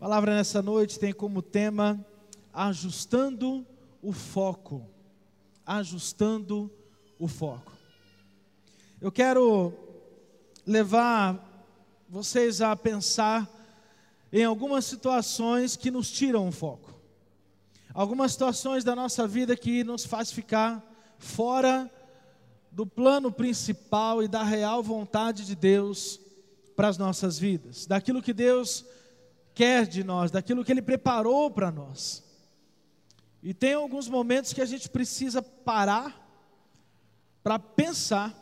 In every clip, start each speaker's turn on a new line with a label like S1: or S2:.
S1: A palavra nessa noite tem como tema ajustando o foco. Ajustando o foco. Eu quero levar vocês a pensar em algumas situações que nos tiram o foco. Algumas situações da nossa vida que nos faz ficar fora do plano principal e da real vontade de Deus para as nossas vidas, daquilo que Deus quer de nós, daquilo que Ele preparou para nós. E tem alguns momentos que a gente precisa parar para pensar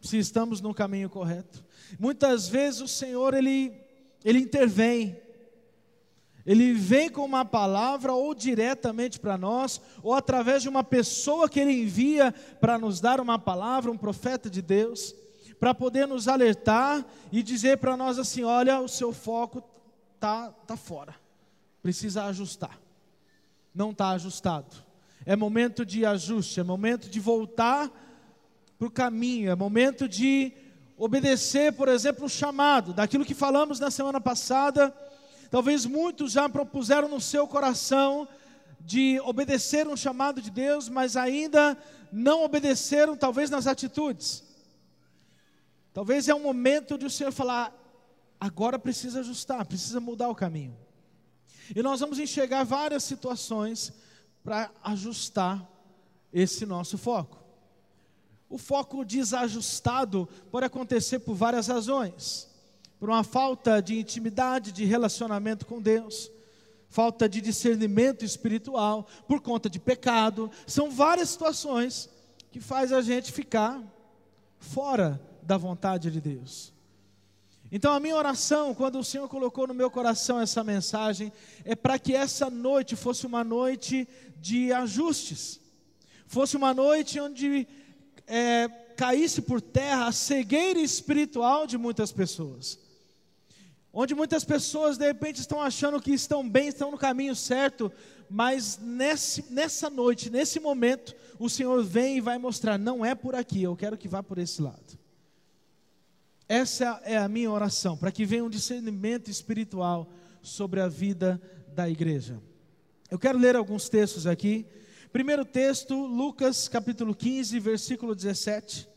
S1: se estamos no caminho correto. Muitas vezes o Senhor ele ele intervém. Ele vem com uma palavra ou diretamente para nós, ou através de uma pessoa que ele envia para nos dar uma palavra, um profeta de Deus, para poder nos alertar e dizer para nós assim: olha, o seu foco tá, tá fora, precisa ajustar. Não está ajustado. É momento de ajuste, é momento de voltar para o caminho, é momento de obedecer, por exemplo, o chamado, daquilo que falamos na semana passada. Talvez muitos já propuseram no seu coração de obedecer um chamado de Deus, mas ainda não obedeceram, talvez nas atitudes. Talvez é um momento de o Senhor falar: agora precisa ajustar, precisa mudar o caminho. E nós vamos enxergar várias situações para ajustar esse nosso foco. O foco desajustado pode acontecer por várias razões. Por uma falta de intimidade, de relacionamento com Deus, falta de discernimento espiritual, por conta de pecado. São várias situações que faz a gente ficar fora da vontade de Deus. Então, a minha oração, quando o Senhor colocou no meu coração essa mensagem, é para que essa noite fosse uma noite de ajustes, fosse uma noite onde é, caísse por terra a cegueira espiritual de muitas pessoas. Onde muitas pessoas de repente estão achando que estão bem, estão no caminho certo, mas nesse, nessa noite, nesse momento, o Senhor vem e vai mostrar: não é por aqui, eu quero que vá por esse lado. Essa é a minha oração, para que venha um discernimento espiritual sobre a vida da igreja. Eu quero ler alguns textos aqui. Primeiro texto, Lucas capítulo 15, versículo 17,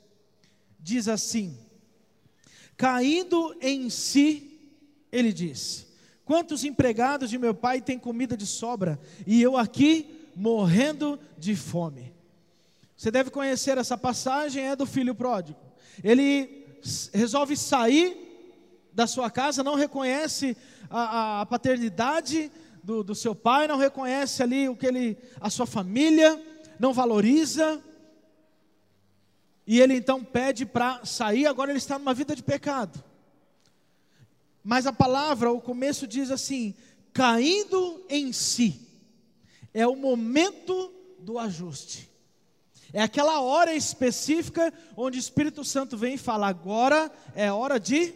S1: diz assim: Caindo em si, ele disse: Quantos empregados de meu pai têm comida de sobra e eu aqui morrendo de fome? Você deve conhecer essa passagem, é do filho pródigo. Ele resolve sair da sua casa, não reconhece a, a paternidade do, do, seu pai, não reconhece ali o que ele, a sua família, não valoriza. E ele então pede para sair, agora ele está numa vida de pecado. Mas a palavra, o começo diz assim: caindo em si, é o momento do ajuste. É aquela hora específica onde o Espírito Santo vem e fala: agora é hora de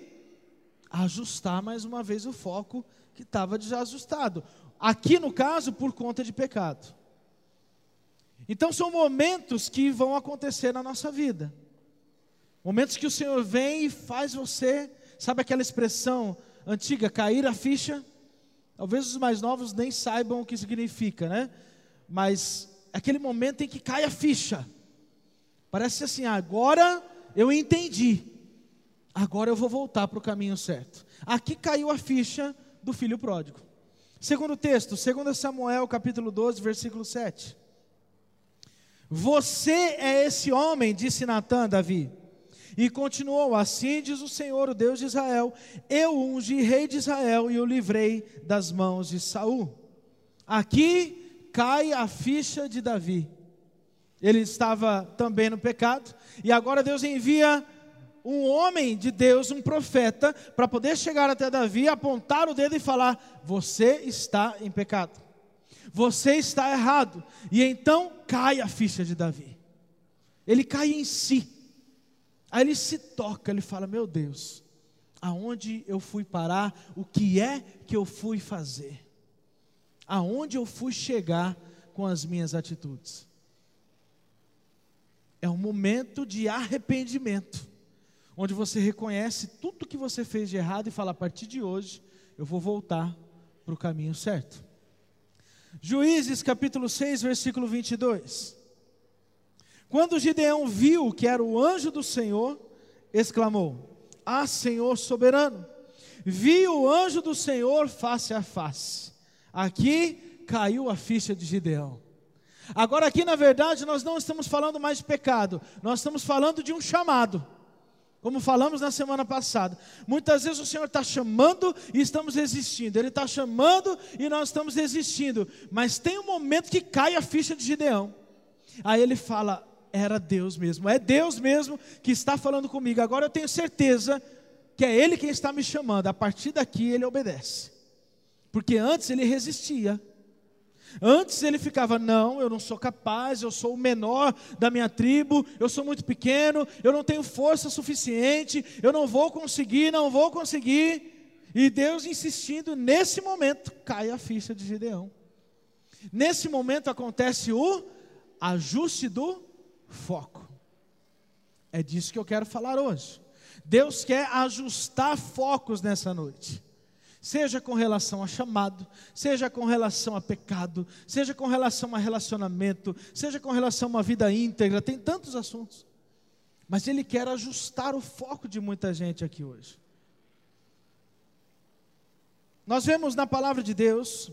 S1: ajustar mais uma vez o foco que estava desajustado. Aqui no caso, por conta de pecado. Então são momentos que vão acontecer na nossa vida. Momentos que o Senhor vem e faz você, sabe aquela expressão antiga, cair a ficha? Talvez os mais novos nem saibam o que significa, né? Mas aquele momento em que cai a ficha. Parece assim, agora eu entendi. Agora eu vou voltar para o caminho certo. Aqui caiu a ficha do filho pródigo. Segundo texto, 2 Samuel capítulo 12, versículo 7. Você é esse homem, disse Natan Davi. E continuou: Assim diz o Senhor, o Deus de Israel: Eu ungi rei de Israel e o livrei das mãos de Saul. Aqui cai a ficha de Davi. Ele estava também no pecado, e agora Deus envia um homem de Deus, um profeta, para poder chegar até Davi, apontar o dedo e falar: Você está em pecado, você está errado. E então cai a ficha de Davi, ele cai em si, aí ele se toca, ele fala: Meu Deus, aonde eu fui parar, o que é que eu fui fazer? Aonde eu fui chegar com as minhas atitudes. É um momento de arrependimento, onde você reconhece tudo que você fez de errado e fala: a partir de hoje, eu vou voltar para o caminho certo. Juízes capítulo 6, versículo 22. Quando Gideão viu que era o anjo do Senhor, exclamou: Ah, Senhor soberano, vi o anjo do Senhor face a face. Aqui caiu a ficha de Gideão. Agora, aqui na verdade, nós não estamos falando mais de pecado, nós estamos falando de um chamado. Como falamos na semana passada, muitas vezes o Senhor está chamando e estamos resistindo, Ele está chamando e nós estamos resistindo, mas tem um momento que cai a ficha de Gideão. Aí ele fala: era Deus mesmo, é Deus mesmo que está falando comigo. Agora eu tenho certeza que é Ele quem está me chamando, a partir daqui ele obedece, porque antes ele resistia. Antes ele ficava, não, eu não sou capaz, eu sou o menor da minha tribo, eu sou muito pequeno, eu não tenho força suficiente, eu não vou conseguir, não vou conseguir. E Deus insistindo, nesse momento cai a ficha de Gideão. Nesse momento acontece o ajuste do foco. É disso que eu quero falar hoje. Deus quer ajustar focos nessa noite seja com relação a chamado, seja com relação a pecado, seja com relação a relacionamento, seja com relação a uma vida íntegra, tem tantos assuntos. Mas Ele quer ajustar o foco de muita gente aqui hoje. Nós vemos na palavra de Deus,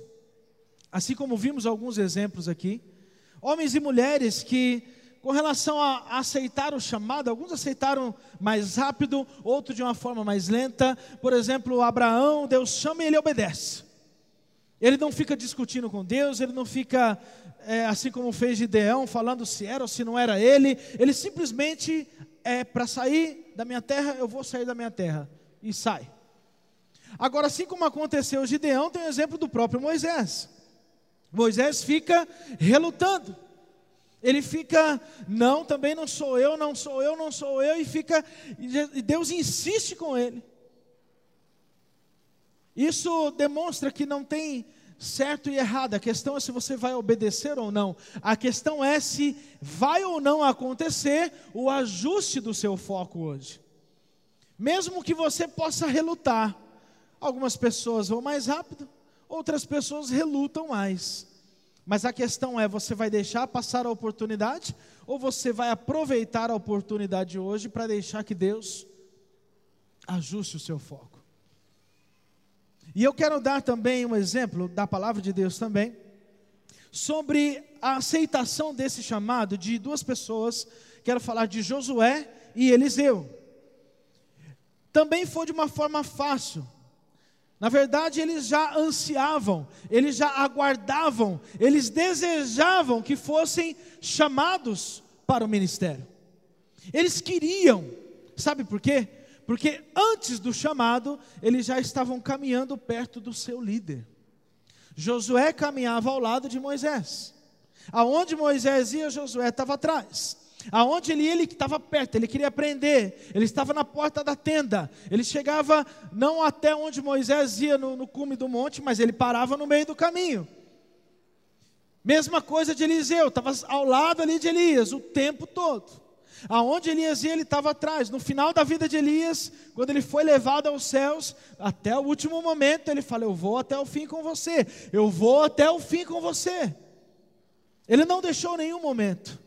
S1: assim como vimos alguns exemplos aqui, homens e mulheres que com relação a aceitar o chamado, alguns aceitaram mais rápido, outros de uma forma mais lenta. Por exemplo, Abraão, Deus chama e ele obedece. Ele não fica discutindo com Deus, ele não fica, é, assim como fez Gideão, falando se era ou se não era ele. Ele simplesmente, é para sair da minha terra, eu vou sair da minha terra. E sai. Agora, assim como aconteceu Gideão, tem o exemplo do próprio Moisés. Moisés fica relutando. Ele fica, não, também não sou eu, não sou eu, não sou eu, e fica, e Deus insiste com ele. Isso demonstra que não tem certo e errado, a questão é se você vai obedecer ou não, a questão é se vai ou não acontecer o ajuste do seu foco hoje. Mesmo que você possa relutar, algumas pessoas vão mais rápido, outras pessoas relutam mais. Mas a questão é: você vai deixar passar a oportunidade ou você vai aproveitar a oportunidade hoje para deixar que Deus ajuste o seu foco? E eu quero dar também um exemplo da palavra de Deus também sobre a aceitação desse chamado de duas pessoas. Quero falar de Josué e Eliseu. Também foi de uma forma fácil. Na verdade, eles já ansiavam, eles já aguardavam, eles desejavam que fossem chamados para o ministério. Eles queriam, sabe por quê? Porque antes do chamado, eles já estavam caminhando perto do seu líder. Josué caminhava ao lado de Moisés. Aonde Moisés ia, Josué estava atrás. Aonde ele ele estava perto, ele queria aprender, ele estava na porta da tenda, ele chegava não até onde Moisés ia no, no cume do monte, mas ele parava no meio do caminho. Mesma coisa de Eliseu, estava ao lado ali de Elias o tempo todo. Aonde Elias ia, ele estava atrás. No final da vida de Elias, quando ele foi levado aos céus, até o último momento, ele fala: Eu vou até o fim com você, eu vou até o fim com você. Ele não deixou nenhum momento.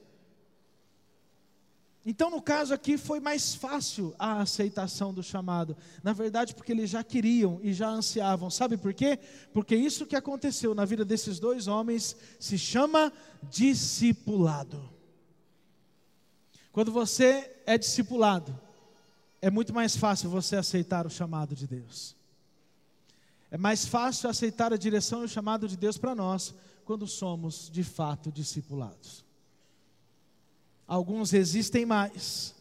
S1: Então, no caso aqui, foi mais fácil a aceitação do chamado. Na verdade, porque eles já queriam e já ansiavam. Sabe por quê? Porque isso que aconteceu na vida desses dois homens se chama discipulado. Quando você é discipulado, é muito mais fácil você aceitar o chamado de Deus. É mais fácil aceitar a direção e o chamado de Deus para nós quando somos de fato discipulados. Alguns resistem mais,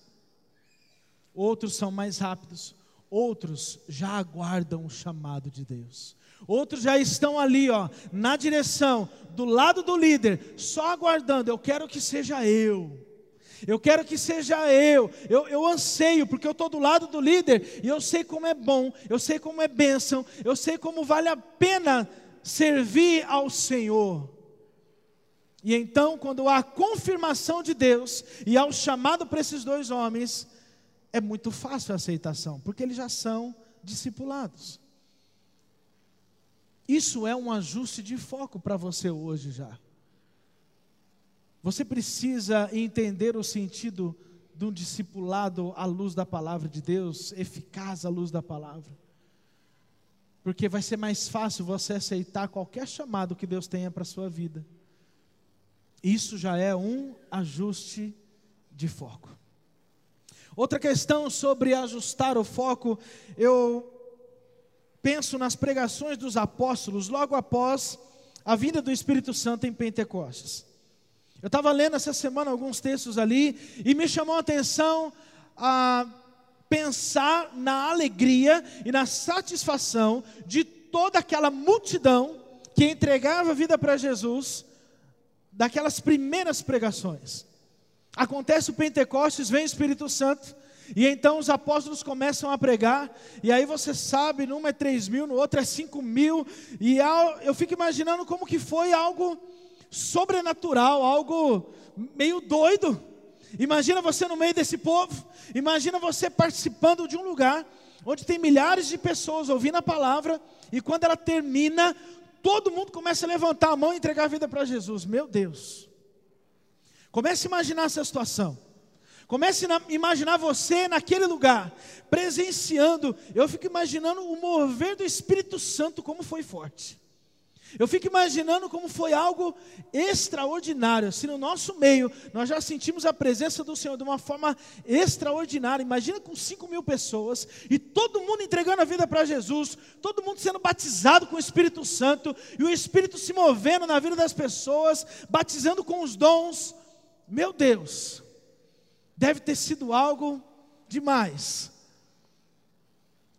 S1: outros são mais rápidos, outros já aguardam o chamado de Deus. Outros já estão ali, ó, na direção, do lado do líder, só aguardando. Eu quero que seja eu. Eu quero que seja eu. Eu, eu anseio, porque eu estou do lado do líder e eu sei como é bom, eu sei como é bênção, eu sei como vale a pena servir ao Senhor. E então, quando há confirmação de Deus e há o chamado para esses dois homens, é muito fácil a aceitação, porque eles já são discipulados. Isso é um ajuste de foco para você hoje já. Você precisa entender o sentido de um discipulado à luz da palavra de Deus, eficaz à luz da palavra. Porque vai ser mais fácil você aceitar qualquer chamado que Deus tenha para a sua vida. Isso já é um ajuste de foco. Outra questão sobre ajustar o foco, eu penso nas pregações dos apóstolos logo após a vinda do Espírito Santo em Pentecostes. Eu estava lendo essa semana alguns textos ali e me chamou a atenção a pensar na alegria e na satisfação de toda aquela multidão que entregava a vida para Jesus, daquelas primeiras pregações. Acontece o Pentecostes, vem o Espírito Santo, e então os apóstolos começam a pregar, e aí você sabe, num é 3 mil, no outro é 5 mil, e eu fico imaginando como que foi algo sobrenatural, algo meio doido. Imagina você no meio desse povo, imagina você participando de um lugar onde tem milhares de pessoas ouvindo a palavra, e quando ela termina, todo mundo começa a levantar a mão e entregar a vida para Jesus. Meu Deus. Comece a imaginar essa situação. Comece a imaginar você naquele lugar, presenciando. Eu fico imaginando o mover do Espírito Santo, como foi forte. Eu fico imaginando como foi algo extraordinário. Se no nosso meio nós já sentimos a presença do Senhor de uma forma extraordinária. Imagina com 5 mil pessoas e todo mundo entregando a vida para Jesus, todo mundo sendo batizado com o Espírito Santo e o Espírito se movendo na vida das pessoas, batizando com os dons. Meu Deus, deve ter sido algo demais.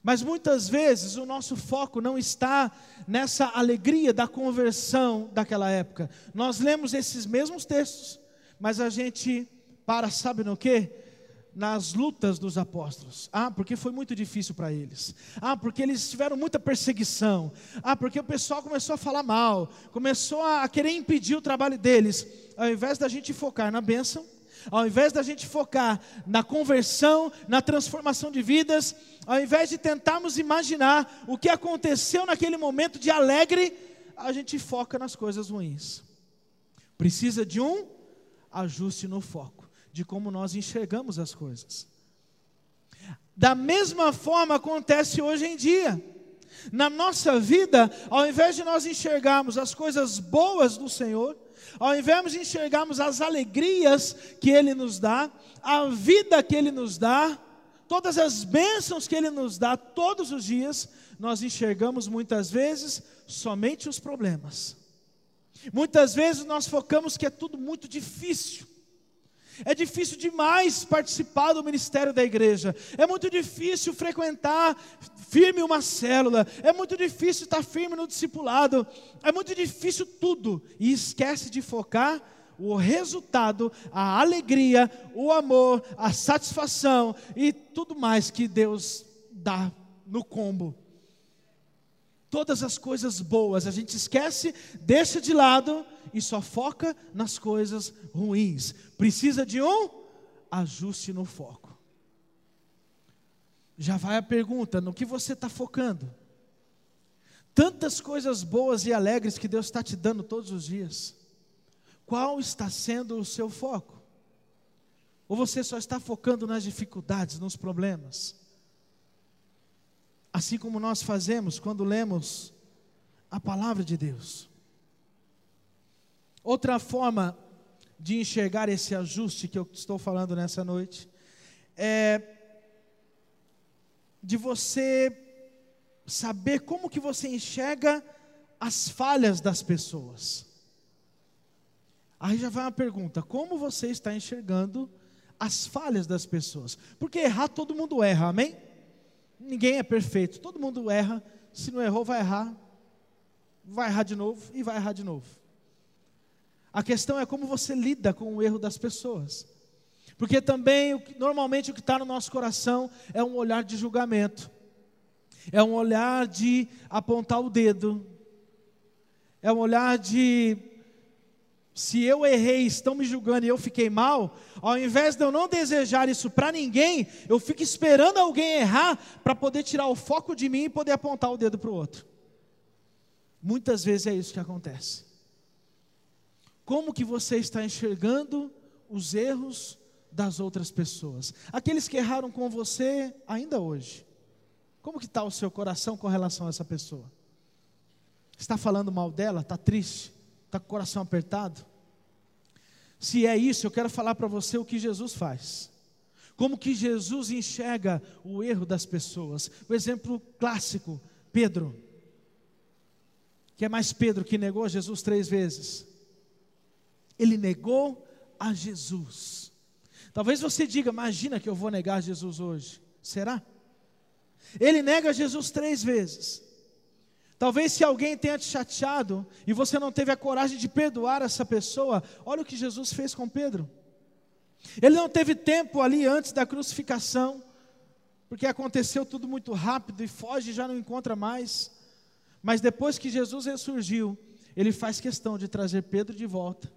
S1: Mas muitas vezes o nosso foco não está nessa alegria da conversão daquela época. Nós lemos esses mesmos textos, mas a gente para, sabe no que? Nas lutas dos apóstolos. Ah, porque foi muito difícil para eles. Ah, porque eles tiveram muita perseguição. Ah, porque o pessoal começou a falar mal, começou a querer impedir o trabalho deles. Ao invés da gente focar na bênção, ao invés da gente focar na conversão, na transformação de vidas, ao invés de tentarmos imaginar o que aconteceu naquele momento de alegre, a gente foca nas coisas ruins. Precisa de um ajuste no foco, de como nós enxergamos as coisas. Da mesma forma acontece hoje em dia. Na nossa vida, ao invés de nós enxergarmos as coisas boas do Senhor, ao invés de enxergarmos as alegrias que Ele nos dá, a vida que Ele nos dá, todas as bênçãos que Ele nos dá todos os dias, nós enxergamos muitas vezes somente os problemas. Muitas vezes nós focamos que é tudo muito difícil. É difícil demais participar do ministério da igreja. É muito difícil frequentar firme uma célula. É muito difícil estar firme no discipulado. É muito difícil tudo. E esquece de focar o resultado, a alegria, o amor, a satisfação e tudo mais que Deus dá no combo. Todas as coisas boas a gente esquece, deixa de lado e só foca nas coisas ruins. Precisa de um ajuste no foco. Já vai a pergunta: no que você está focando? Tantas coisas boas e alegres que Deus está te dando todos os dias. Qual está sendo o seu foco? Ou você só está focando nas dificuldades, nos problemas? Assim como nós fazemos quando lemos a palavra de Deus. Outra forma de enxergar esse ajuste que eu estou falando nessa noite é de você saber como que você enxerga as falhas das pessoas. Aí já vai uma pergunta: como você está enxergando as falhas das pessoas? Porque errar todo mundo erra, amém? Ninguém é perfeito, todo mundo erra. Se não errou, vai errar, vai errar de novo e vai errar de novo. A questão é como você lida com o erro das pessoas. Porque também, normalmente, o que está no nosso coração é um olhar de julgamento, é um olhar de apontar o dedo, é um olhar de. Se eu errei, estão me julgando e eu fiquei mal, ao invés de eu não desejar isso para ninguém, eu fico esperando alguém errar para poder tirar o foco de mim e poder apontar o dedo para o outro. Muitas vezes é isso que acontece. Como que você está enxergando os erros das outras pessoas? Aqueles que erraram com você ainda hoje. Como que está o seu coração com relação a essa pessoa? Está falando mal dela? Está triste? Está com o coração apertado? Se é isso, eu quero falar para você o que Jesus faz. Como que Jesus enxerga o erro das pessoas. O exemplo clássico, Pedro. Que é mais Pedro que negou Jesus três vezes. Ele negou a Jesus. Talvez você diga, imagina que eu vou negar Jesus hoje. Será? Ele nega Jesus três vezes. Talvez se alguém tenha te chateado e você não teve a coragem de perdoar essa pessoa, olha o que Jesus fez com Pedro. Ele não teve tempo ali antes da crucificação, porque aconteceu tudo muito rápido e foge e já não encontra mais. Mas depois que Jesus ressurgiu, ele faz questão de trazer Pedro de volta,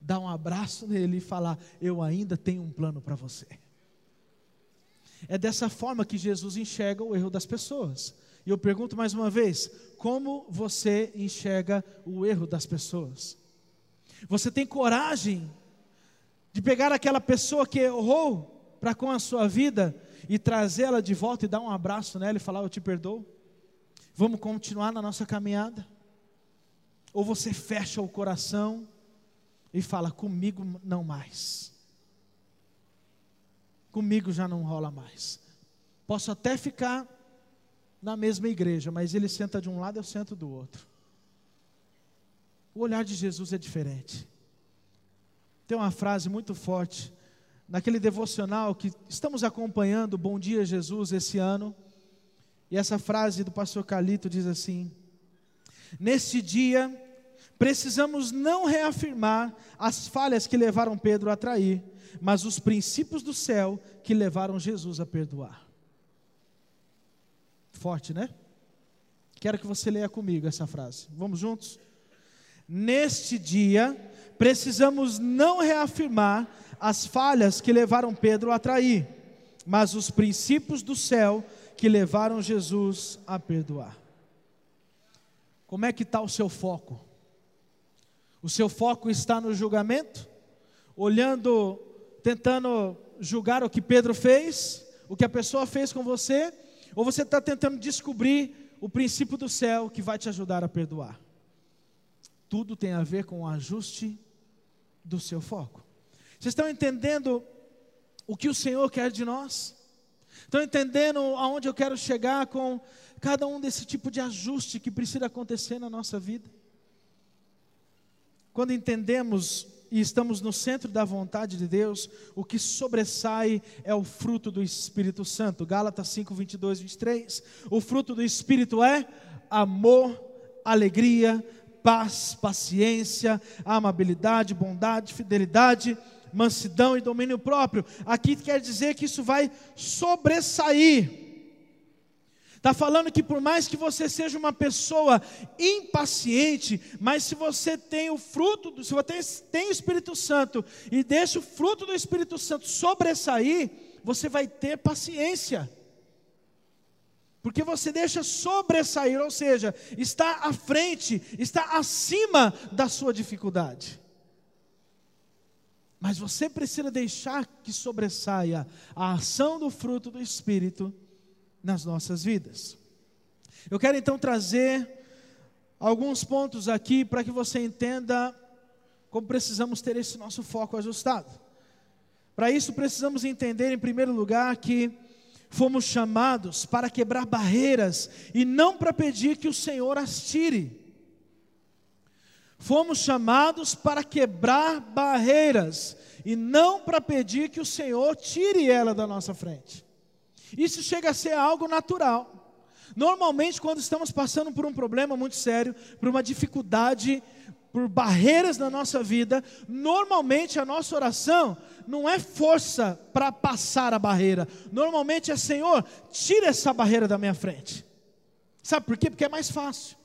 S1: dar um abraço nele e falar: Eu ainda tenho um plano para você. É dessa forma que Jesus enxerga o erro das pessoas. E eu pergunto mais uma vez: como você enxerga o erro das pessoas? Você tem coragem de pegar aquela pessoa que errou para com a sua vida e trazê-la de volta e dar um abraço nela e falar: Eu te perdoo? Vamos continuar na nossa caminhada? Ou você fecha o coração e fala: Comigo não mais comigo já não rola mais. Posso até ficar na mesma igreja, mas ele senta de um lado, eu sento do outro. O olhar de Jesus é diferente. Tem uma frase muito forte naquele devocional que estamos acompanhando, Bom Dia Jesus, esse ano. E essa frase do pastor Calito diz assim: Neste dia, precisamos não reafirmar as falhas que levaram Pedro a trair, mas os princípios do céu que levaram Jesus a perdoar. Forte, né? Quero que você leia comigo essa frase. Vamos juntos? Neste dia, precisamos não reafirmar as falhas que levaram Pedro a trair, mas os princípios do céu que levaram Jesus a perdoar. Como é que está o seu foco? O seu foco está no julgamento? Olhando tentando julgar o que Pedro fez, o que a pessoa fez com você, ou você está tentando descobrir o princípio do céu que vai te ajudar a perdoar? Tudo tem a ver com o ajuste do seu foco. Vocês estão entendendo o que o Senhor quer de nós? Estão entendendo aonde eu quero chegar com cada um desse tipo de ajuste que precisa acontecer na nossa vida? Quando entendemos e estamos no centro da vontade de Deus, o que sobressai é o fruto do Espírito Santo. Gálatas 5, 22, 23. O fruto do Espírito é amor, alegria, paz, paciência, amabilidade, bondade, fidelidade, mansidão e domínio próprio. Aqui quer dizer que isso vai sobressair Está falando que por mais que você seja uma pessoa impaciente, mas se você tem o fruto, do, se você tem o Espírito Santo e deixa o fruto do Espírito Santo sobressair, você vai ter paciência. Porque você deixa sobressair, ou seja, está à frente, está acima da sua dificuldade. Mas você precisa deixar que sobressaia a ação do fruto do Espírito nas nossas vidas. Eu quero então trazer alguns pontos aqui para que você entenda como precisamos ter esse nosso foco ajustado. Para isso, precisamos entender, em primeiro lugar, que fomos chamados para quebrar barreiras e não para pedir que o Senhor as tire. Fomos chamados para quebrar barreiras e não para pedir que o Senhor tire ela da nossa frente. Isso chega a ser algo natural. Normalmente, quando estamos passando por um problema muito sério, por uma dificuldade, por barreiras na nossa vida, normalmente a nossa oração não é força para passar a barreira. Normalmente é Senhor, tira essa barreira da minha frente. Sabe por quê? Porque é mais fácil.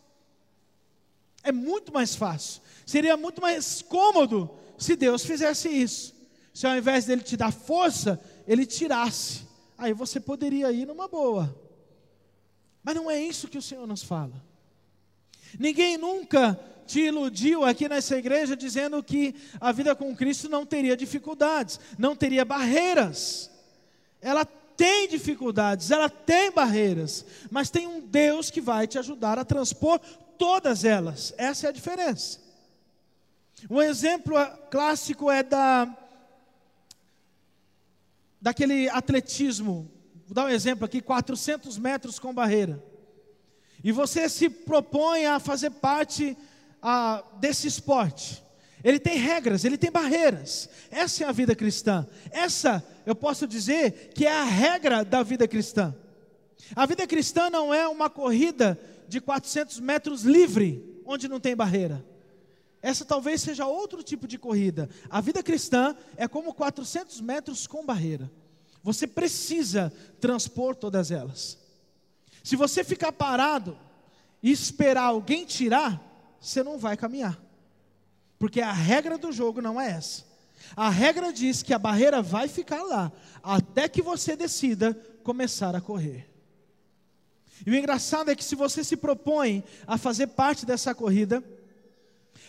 S1: É muito mais fácil. Seria muito mais cômodo se Deus fizesse isso. Se ao invés dele te dar força, ele tirasse aí você poderia ir numa boa. Mas não é isso que o Senhor nos fala. Ninguém nunca te iludiu aqui nessa igreja dizendo que a vida com Cristo não teria dificuldades, não teria barreiras. Ela tem dificuldades, ela tem barreiras, mas tem um Deus que vai te ajudar a transpor todas elas. Essa é a diferença. Um exemplo clássico é da daquele atletismo. Vou dar um exemplo aqui: 400 metros com barreira. E você se propõe a fazer parte a, desse esporte. Ele tem regras, ele tem barreiras. Essa é a vida cristã. Essa, eu posso dizer, que é a regra da vida cristã. A vida cristã não é uma corrida de 400 metros livre, onde não tem barreira. Essa talvez seja outro tipo de corrida. A vida cristã é como 400 metros com barreira. Você precisa transpor todas elas. Se você ficar parado e esperar alguém tirar, você não vai caminhar. Porque a regra do jogo não é essa. A regra diz que a barreira vai ficar lá até que você decida começar a correr. E o engraçado é que se você se propõe a fazer parte dessa corrida,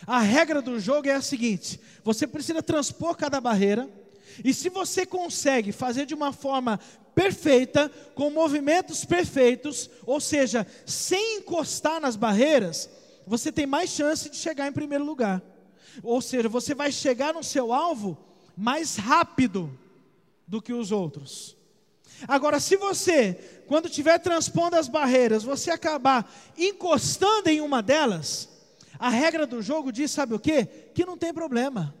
S1: a regra do jogo é a seguinte: você precisa transpor cada barreira, e se você consegue fazer de uma forma perfeita, com movimentos perfeitos, ou seja, sem encostar nas barreiras, você tem mais chance de chegar em primeiro lugar. Ou seja, você vai chegar no seu alvo mais rápido do que os outros. Agora, se você, quando estiver transpondo as barreiras, você acabar encostando em uma delas, a regra do jogo diz, sabe o quê? Que não tem problema.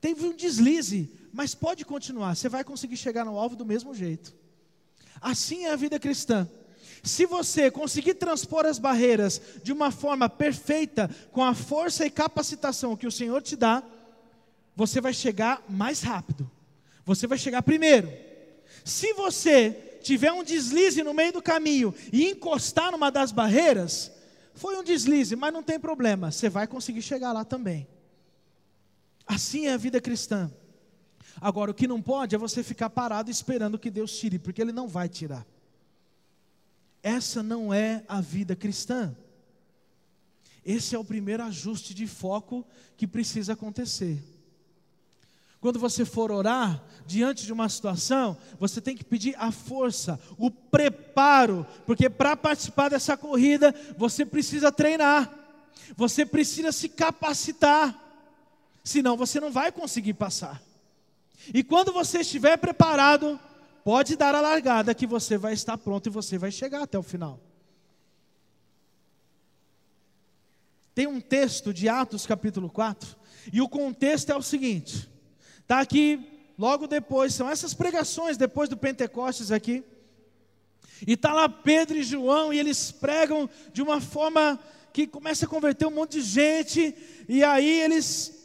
S1: Teve um deslize, mas pode continuar, você vai conseguir chegar no alvo do mesmo jeito. Assim é a vida cristã. Se você conseguir transpor as barreiras de uma forma perfeita, com a força e capacitação que o Senhor te dá, você vai chegar mais rápido. Você vai chegar primeiro. Se você tiver um deslize no meio do caminho e encostar numa das barreiras, foi um deslize, mas não tem problema, você vai conseguir chegar lá também. Assim é a vida cristã. Agora, o que não pode é você ficar parado esperando que Deus tire, porque Ele não vai tirar. Essa não é a vida cristã. Esse é o primeiro ajuste de foco que precisa acontecer. Quando você for orar diante de uma situação, você tem que pedir a força, o preparo, porque para participar dessa corrida, você precisa treinar, você precisa se capacitar, senão você não vai conseguir passar. E quando você estiver preparado, pode dar a largada que você vai estar pronto e você vai chegar até o final. Tem um texto de Atos capítulo 4, e o contexto é o seguinte: Está aqui, logo depois, são essas pregações depois do Pentecostes aqui. E está lá Pedro e João, e eles pregam de uma forma que começa a converter um monte de gente, e aí eles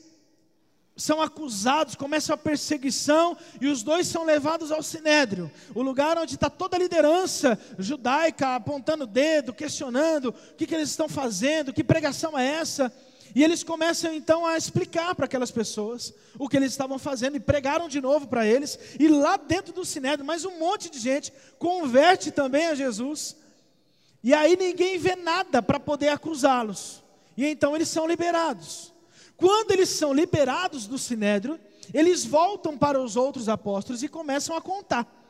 S1: são acusados, começa a perseguição, e os dois são levados ao sinédrio, o lugar onde está toda a liderança judaica apontando o dedo, questionando o que, que eles estão fazendo, que pregação é essa. E eles começam então a explicar para aquelas pessoas o que eles estavam fazendo e pregaram de novo para eles. E lá dentro do sinédrio, mais um monte de gente converte também a Jesus. E aí ninguém vê nada para poder acusá-los. E então eles são liberados. Quando eles são liberados do sinédrio, eles voltam para os outros apóstolos e começam a contar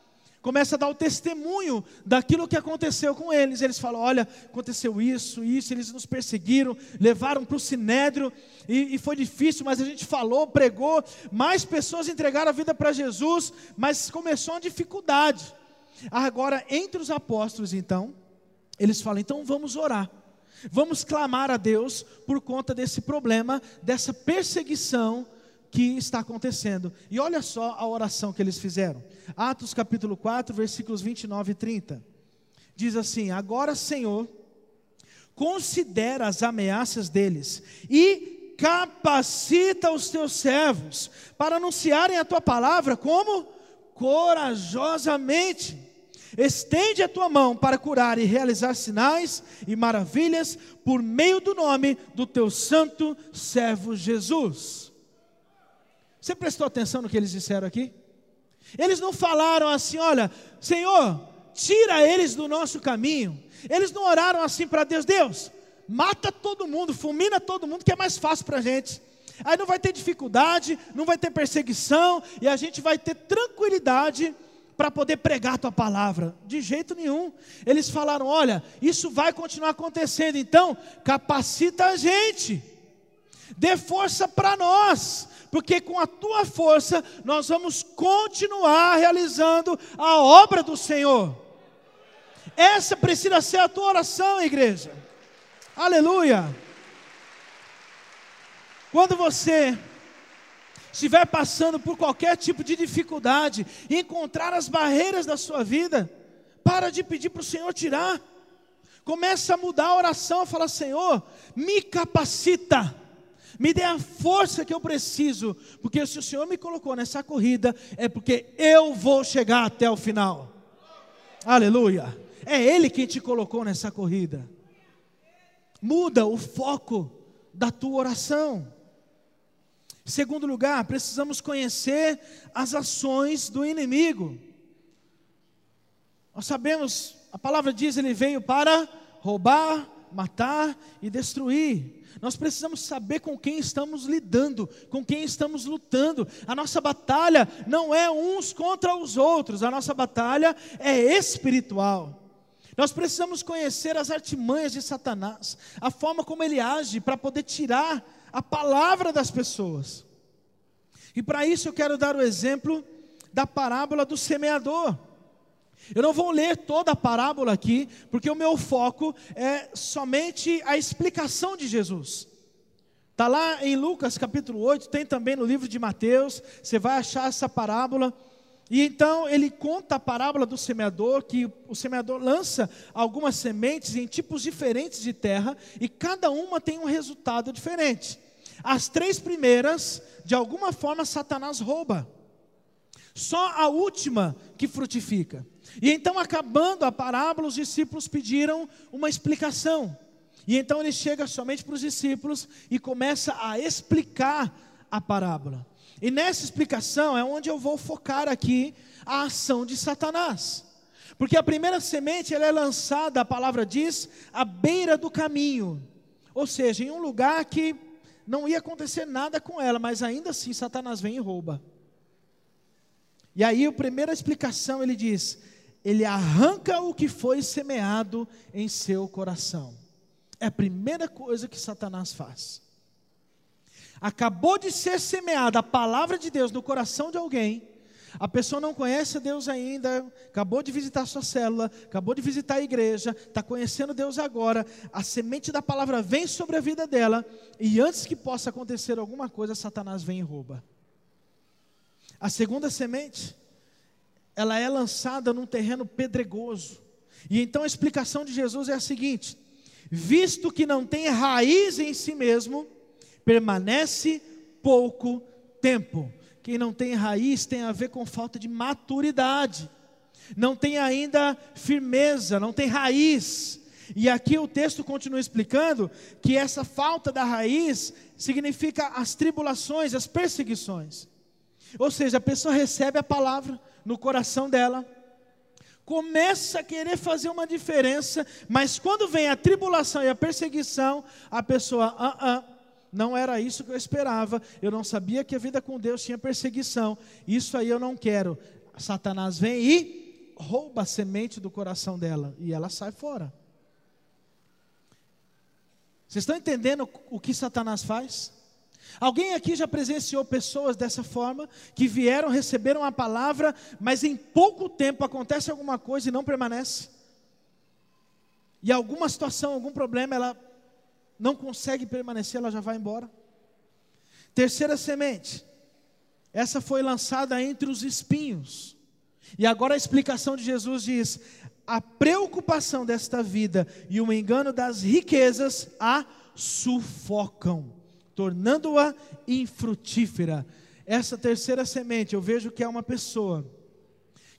S1: começa a dar o testemunho daquilo que aconteceu com eles. Eles falam: olha, aconteceu isso, isso, eles nos perseguiram, levaram para o sinédrio, e, e, foi difícil, mas a gente falou, pregou, mais pessoas entregaram a vida para Jesus, mas começou uma dificuldade. Agora, entre os apóstolos, então, eles falam: então vamos orar. Vamos clamar a Deus por conta desse problema, dessa perseguição que está acontecendo. E olha só a oração que eles fizeram. Atos capítulo 4, versículos 29 e 30. Diz assim: Agora, Senhor, considera as ameaças deles e capacita os teus servos para anunciarem a tua palavra como corajosamente. Estende a tua mão para curar e realizar sinais e maravilhas por meio do nome do teu santo servo Jesus. Você prestou atenção no que eles disseram aqui? Eles não falaram assim, olha, Senhor, tira eles do nosso caminho. Eles não oraram assim para Deus, Deus, mata todo mundo, fulmina todo mundo, que é mais fácil para a gente. Aí não vai ter dificuldade, não vai ter perseguição, e a gente vai ter tranquilidade para poder pregar a tua palavra. De jeito nenhum. Eles falaram: olha, isso vai continuar acontecendo, então capacita a gente, dê força para nós, porque com a tua força nós vamos continuar realizando a obra do Senhor. Essa precisa ser a tua oração, igreja. Aleluia. Quando você estiver passando por qualquer tipo de dificuldade, encontrar as barreiras da sua vida, para de pedir para o Senhor tirar. Começa a mudar a oração, fala: Senhor, me capacita, me dê a força que eu preciso, porque se o Senhor me colocou nessa corrida, é porque eu vou chegar até o final. Aleluia. É Ele quem te colocou nessa corrida. Muda o foco da tua oração. Segundo lugar, precisamos conhecer as ações do inimigo. Nós sabemos, a palavra diz, ele veio para roubar, matar e destruir. Nós precisamos saber com quem estamos lidando, com quem estamos lutando. A nossa batalha não é uns contra os outros, a nossa batalha é espiritual. Nós precisamos conhecer as artimanhas de Satanás, a forma como ele age para poder tirar a palavra das pessoas. E para isso eu quero dar o exemplo da parábola do semeador. Eu não vou ler toda a parábola aqui, porque o meu foco é somente a explicação de Jesus. Está lá em Lucas capítulo 8, tem também no livro de Mateus, você vai achar essa parábola. E então ele conta a parábola do semeador, que o semeador lança algumas sementes em tipos diferentes de terra, e cada uma tem um resultado diferente. As três primeiras, de alguma forma, Satanás rouba. Só a última que frutifica. E então, acabando a parábola, os discípulos pediram uma explicação. E então ele chega somente para os discípulos e começa a explicar a parábola. E nessa explicação é onde eu vou focar aqui a ação de Satanás. Porque a primeira semente ela é lançada, a palavra diz, à beira do caminho. Ou seja, em um lugar que não ia acontecer nada com ela, mas ainda assim Satanás vem e rouba. E aí a primeira explicação ele diz: ele arranca o que foi semeado em seu coração. É a primeira coisa que Satanás faz. Acabou de ser semeada a palavra de Deus no coração de alguém, a pessoa não conhece Deus ainda, acabou de visitar sua célula, acabou de visitar a igreja, está conhecendo Deus agora, a semente da palavra vem sobre a vida dela, e antes que possa acontecer alguma coisa, Satanás vem e rouba. A segunda semente, ela é lançada num terreno pedregoso. E então a explicação de Jesus é a seguinte: visto que não tem raiz em si mesmo, permanece pouco tempo. Quem não tem raiz tem a ver com falta de maturidade, não tem ainda firmeza, não tem raiz. E aqui o texto continua explicando que essa falta da raiz significa as tribulações, as perseguições. Ou seja, a pessoa recebe a palavra no coração dela, começa a querer fazer uma diferença, mas quando vem a tribulação e a perseguição, a pessoa, ah, ah, não era isso que eu esperava. Eu não sabia que a vida com Deus tinha perseguição. Isso aí eu não quero. Satanás vem e rouba a semente do coração dela e ela sai fora. Vocês estão entendendo o que Satanás faz? Alguém aqui já presenciou pessoas dessa forma, que vieram, receberam a palavra, mas em pouco tempo acontece alguma coisa e não permanece? E alguma situação, algum problema, ela não consegue permanecer, ela já vai embora. Terceira semente, essa foi lançada entre os espinhos. E agora a explicação de Jesus diz: a preocupação desta vida e o engano das riquezas a sufocam, tornando-a infrutífera. Essa terceira semente, eu vejo que é uma pessoa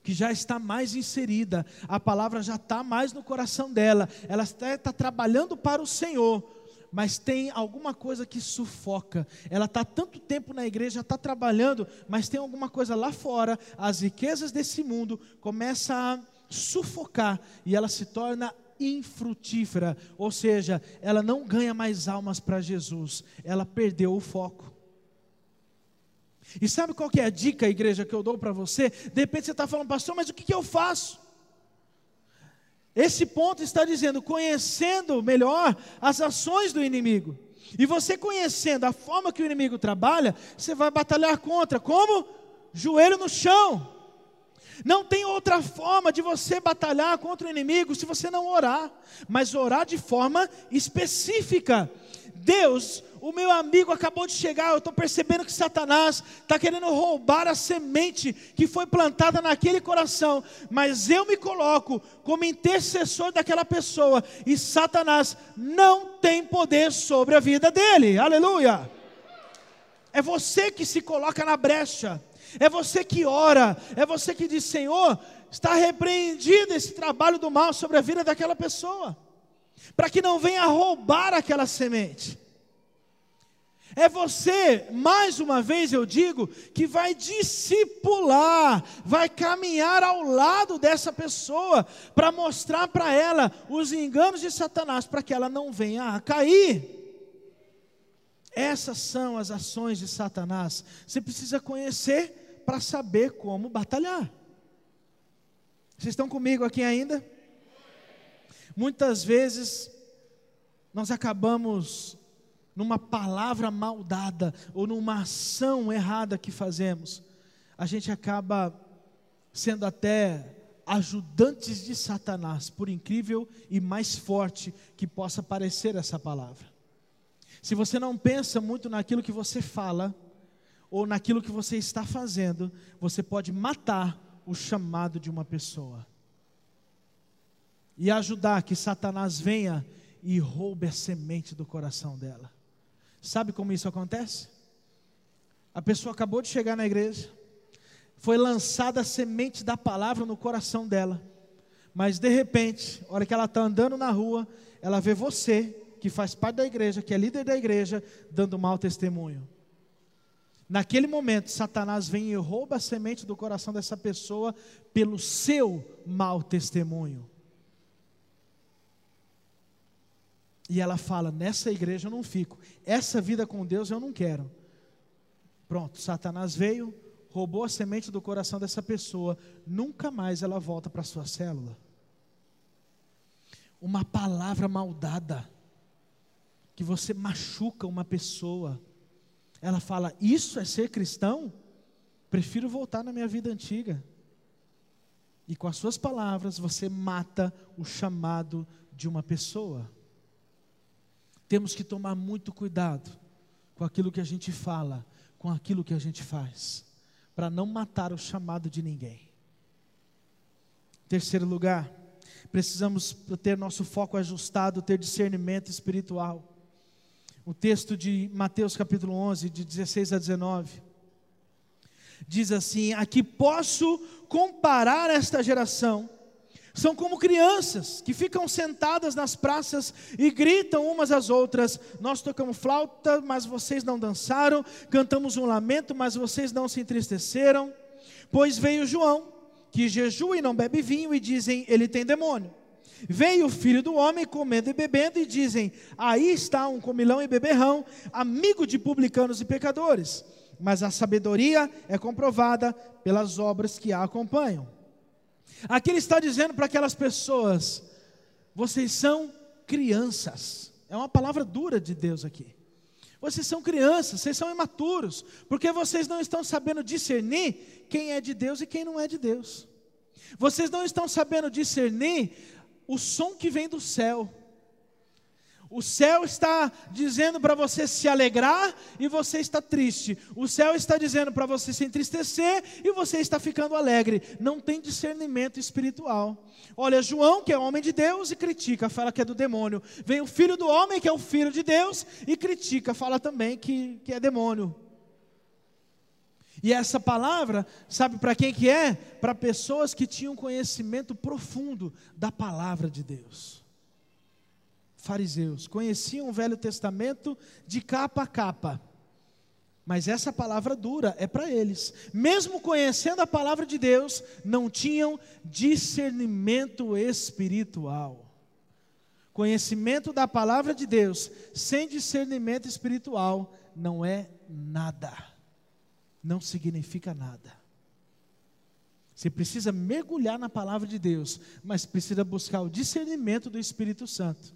S1: que já está mais inserida, a palavra já está mais no coração dela, ela está, está trabalhando para o Senhor, mas tem alguma coisa que sufoca. Ela está tanto tempo na igreja, está trabalhando, mas tem alguma coisa lá fora, as riquezas desse mundo começam a sufocar e ela se torna infrutífera, ou seja, ela não ganha mais almas para Jesus, ela perdeu o foco. E sabe qual que é a dica, igreja, que eu dou para você? De repente você está falando, pastor, mas o que, que eu faço? Esse ponto está dizendo, conhecendo melhor as ações do inimigo. E você conhecendo a forma que o inimigo trabalha, você vai batalhar contra. Como? Joelho no chão. Não tem outra forma de você batalhar contra o inimigo se você não orar, mas orar de forma específica. Deus, o meu amigo acabou de chegar, eu estou percebendo que Satanás está querendo roubar a semente que foi plantada naquele coração, mas eu me coloco como intercessor daquela pessoa, e Satanás não tem poder sobre a vida dele, aleluia. É você que se coloca na brecha, é você que ora, é você que diz: Senhor, está repreendido esse trabalho do mal sobre a vida daquela pessoa, para que não venha roubar aquela semente. É você, mais uma vez eu digo, que vai discipular, vai caminhar ao lado dessa pessoa, para mostrar para ela os enganos de Satanás, para que ela não venha a cair. Essas são as ações de Satanás. Você precisa conhecer para saber como batalhar. Vocês estão comigo aqui ainda? Muitas vezes nós acabamos numa palavra mal dada ou numa ação errada que fazemos, a gente acaba sendo até ajudantes de Satanás, por incrível e mais forte que possa parecer essa palavra. Se você não pensa muito naquilo que você fala, ou naquilo que você está fazendo, você pode matar o chamado de uma pessoa e ajudar que Satanás venha e roube a semente do coração dela. Sabe como isso acontece? A pessoa acabou de chegar na igreja, foi lançada a semente da palavra no coração dela, mas de repente, a hora que ela está andando na rua, ela vê você, que faz parte da igreja, que é líder da igreja, dando mau testemunho. Naquele momento, Satanás vem e rouba a semente do coração dessa pessoa pelo seu mau testemunho. E ela fala: Nessa igreja eu não fico, essa vida com Deus eu não quero. Pronto, Satanás veio, roubou a semente do coração dessa pessoa, nunca mais ela volta para sua célula. Uma palavra maldada, que você machuca uma pessoa, ela fala: Isso é ser cristão? Prefiro voltar na minha vida antiga. E com as suas palavras você mata o chamado de uma pessoa. Temos que tomar muito cuidado com aquilo que a gente fala, com aquilo que a gente faz, para não matar o chamado de ninguém. Terceiro lugar, precisamos ter nosso foco ajustado, ter discernimento espiritual. O texto de Mateus capítulo 11, de 16 a 19, diz assim: Aqui posso comparar esta geração são como crianças que ficam sentadas nas praças e gritam umas às outras: Nós tocamos flauta, mas vocês não dançaram, cantamos um lamento, mas vocês não se entristeceram. Pois veio João, que jejua e não bebe vinho, e dizem: Ele tem demônio. Veio o filho do homem comendo e bebendo, e dizem: Aí está um comilão e beberrão, amigo de publicanos e pecadores. Mas a sabedoria é comprovada pelas obras que a acompanham. Aqui ele está dizendo para aquelas pessoas: vocês são crianças. É uma palavra dura de Deus aqui. Vocês são crianças, vocês são imaturos, porque vocês não estão sabendo discernir quem é de Deus e quem não é de Deus. Vocês não estão sabendo discernir o som que vem do céu. O céu está dizendo para você se alegrar e você está triste. O céu está dizendo para você se entristecer e você está ficando alegre. Não tem discernimento espiritual. Olha, João, que é homem de Deus, e critica, fala que é do demônio. Vem o filho do homem, que é o filho de Deus, e critica, fala também que, que é demônio. E essa palavra, sabe para quem que é? Para pessoas que tinham conhecimento profundo da palavra de Deus fariseus, conheciam o Velho Testamento de capa a capa. Mas essa palavra dura é para eles. Mesmo conhecendo a palavra de Deus, não tinham discernimento espiritual. Conhecimento da palavra de Deus sem discernimento espiritual não é nada. Não significa nada. Você precisa mergulhar na palavra de Deus, mas precisa buscar o discernimento do Espírito Santo,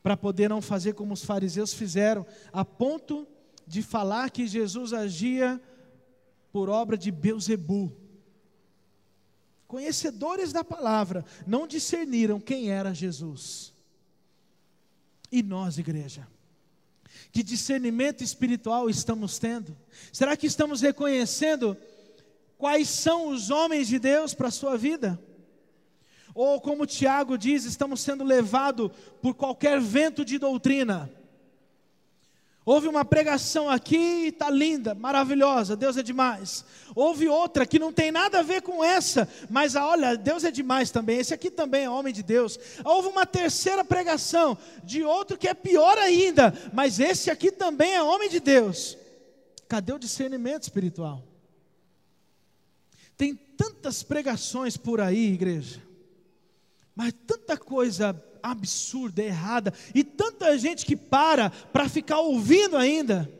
S1: para poder não fazer como os fariseus fizeram, a ponto de falar que Jesus agia por obra de Beuzebu. Conhecedores da palavra, não discerniram quem era Jesus. E nós, igreja? Que discernimento espiritual estamos tendo? Será que estamos reconhecendo quais são os homens de Deus para a sua vida? Ou, como Tiago diz, estamos sendo levados por qualquer vento de doutrina? Houve uma pregação aqui está linda, maravilhosa, Deus é demais. Houve outra que não tem nada a ver com essa, mas ah, olha, Deus é demais também. Esse aqui também é homem de Deus. Houve uma terceira pregação de outro que é pior ainda, mas esse aqui também é homem de Deus. Cadê o discernimento espiritual? Tem tantas pregações por aí, igreja, mas tanta coisa absurda, errada, e tanta gente que para para ficar ouvindo ainda,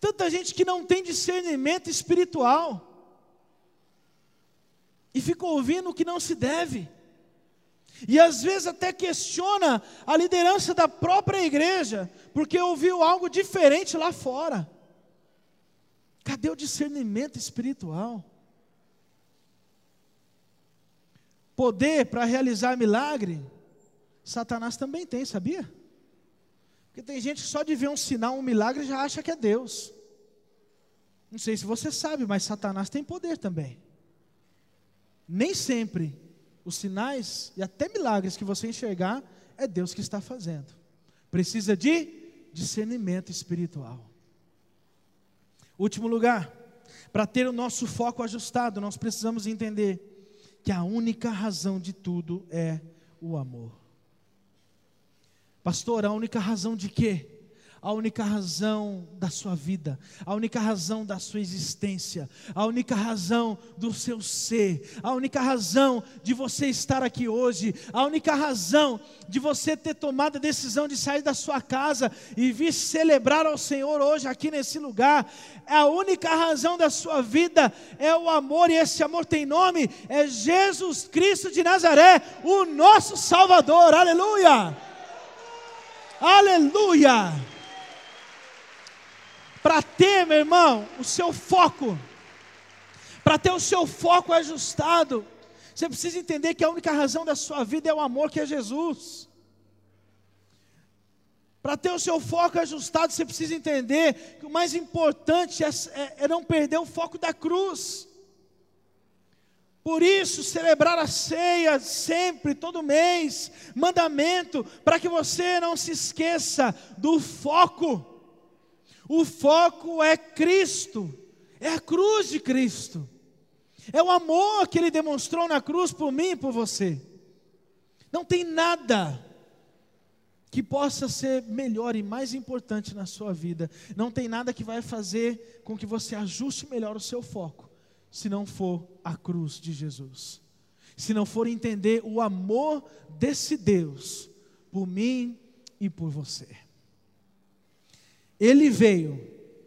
S1: tanta gente que não tem discernimento espiritual, e fica ouvindo o que não se deve, e às vezes até questiona a liderança da própria igreja, porque ouviu algo diferente lá fora. Cadê o discernimento espiritual? Poder para realizar milagre Satanás também tem, sabia? Porque tem gente que só de ver um sinal, um milagre, já acha que é Deus. Não sei se você sabe, mas Satanás tem poder também. Nem sempre os sinais e até milagres que você enxergar é Deus que está fazendo. Precisa de discernimento espiritual. Último lugar, para ter o nosso foco ajustado, nós precisamos entender que a única razão de tudo é o amor. Pastor, a única razão de quê? A única razão da sua vida, a única razão da sua existência, a única razão do seu ser, a única razão de você estar aqui hoje, a única razão de você ter tomado a decisão de sair da sua casa e vir celebrar ao Senhor hoje aqui nesse lugar, é a única razão da sua vida é o amor, e esse amor tem nome, é Jesus Cristo de Nazaré, o nosso Salvador, aleluia! Aleluia! Para ter, meu irmão, o seu foco, para ter o seu foco ajustado, você precisa entender que a única razão da sua vida é o amor que é Jesus. Para ter o seu foco ajustado, você precisa entender que o mais importante é, é, é não perder o foco da cruz. Por isso, celebrar a ceia sempre, todo mês, mandamento, para que você não se esqueça do foco. O foco é Cristo, é a cruz de Cristo, é o amor que Ele demonstrou na cruz por mim e por você. Não tem nada que possa ser melhor e mais importante na sua vida, não tem nada que vai fazer com que você ajuste melhor o seu foco se não for a cruz de Jesus. Se não for entender o amor desse Deus por mim e por você. Ele veio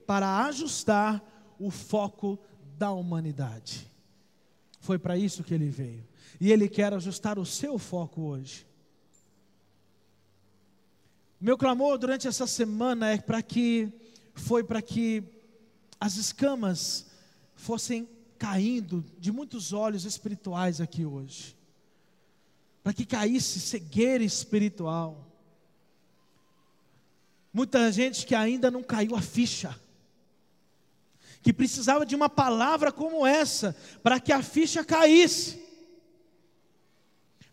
S1: para ajustar o foco da humanidade. Foi para isso que ele veio. E ele quer ajustar o seu foco hoje. Meu clamor durante essa semana é para que foi para que as escamas fossem caindo de muitos olhos espirituais aqui hoje. Para que caísse cegueira espiritual. Muita gente que ainda não caiu a ficha. Que precisava de uma palavra como essa para que a ficha caísse.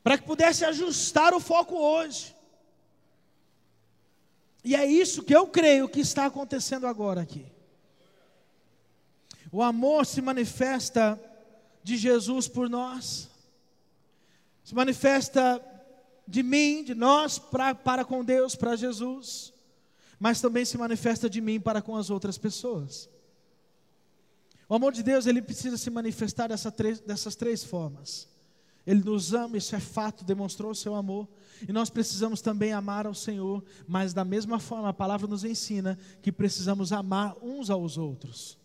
S1: Para que pudesse ajustar o foco hoje. E é isso que eu creio que está acontecendo agora aqui. O amor se manifesta de Jesus por nós, se manifesta de mim, de nós, pra, para com Deus, para Jesus, mas também se manifesta de mim para com as outras pessoas. O amor de Deus, ele precisa se manifestar dessa três, dessas três formas. Ele nos ama, isso é fato, demonstrou o seu amor. E nós precisamos também amar ao Senhor, mas da mesma forma a palavra nos ensina que precisamos amar uns aos outros.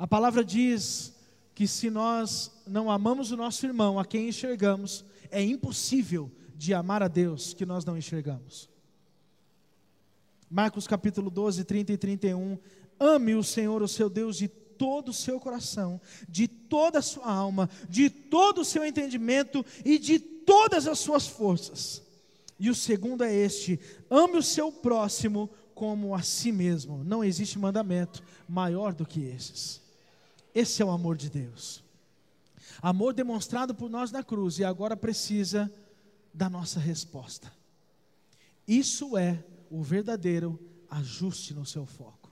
S1: A palavra diz que se nós não amamos o nosso irmão, a quem enxergamos, é impossível de amar a Deus que nós não enxergamos. Marcos capítulo 12, 30 e 31. Ame o Senhor, o seu Deus, de todo o seu coração, de toda a sua alma, de todo o seu entendimento e de todas as suas forças. E o segundo é este: ame o seu próximo como a si mesmo. Não existe mandamento maior do que esses. Esse é o amor de Deus. Amor demonstrado por nós na cruz e agora precisa da nossa resposta. Isso é o verdadeiro ajuste no seu foco.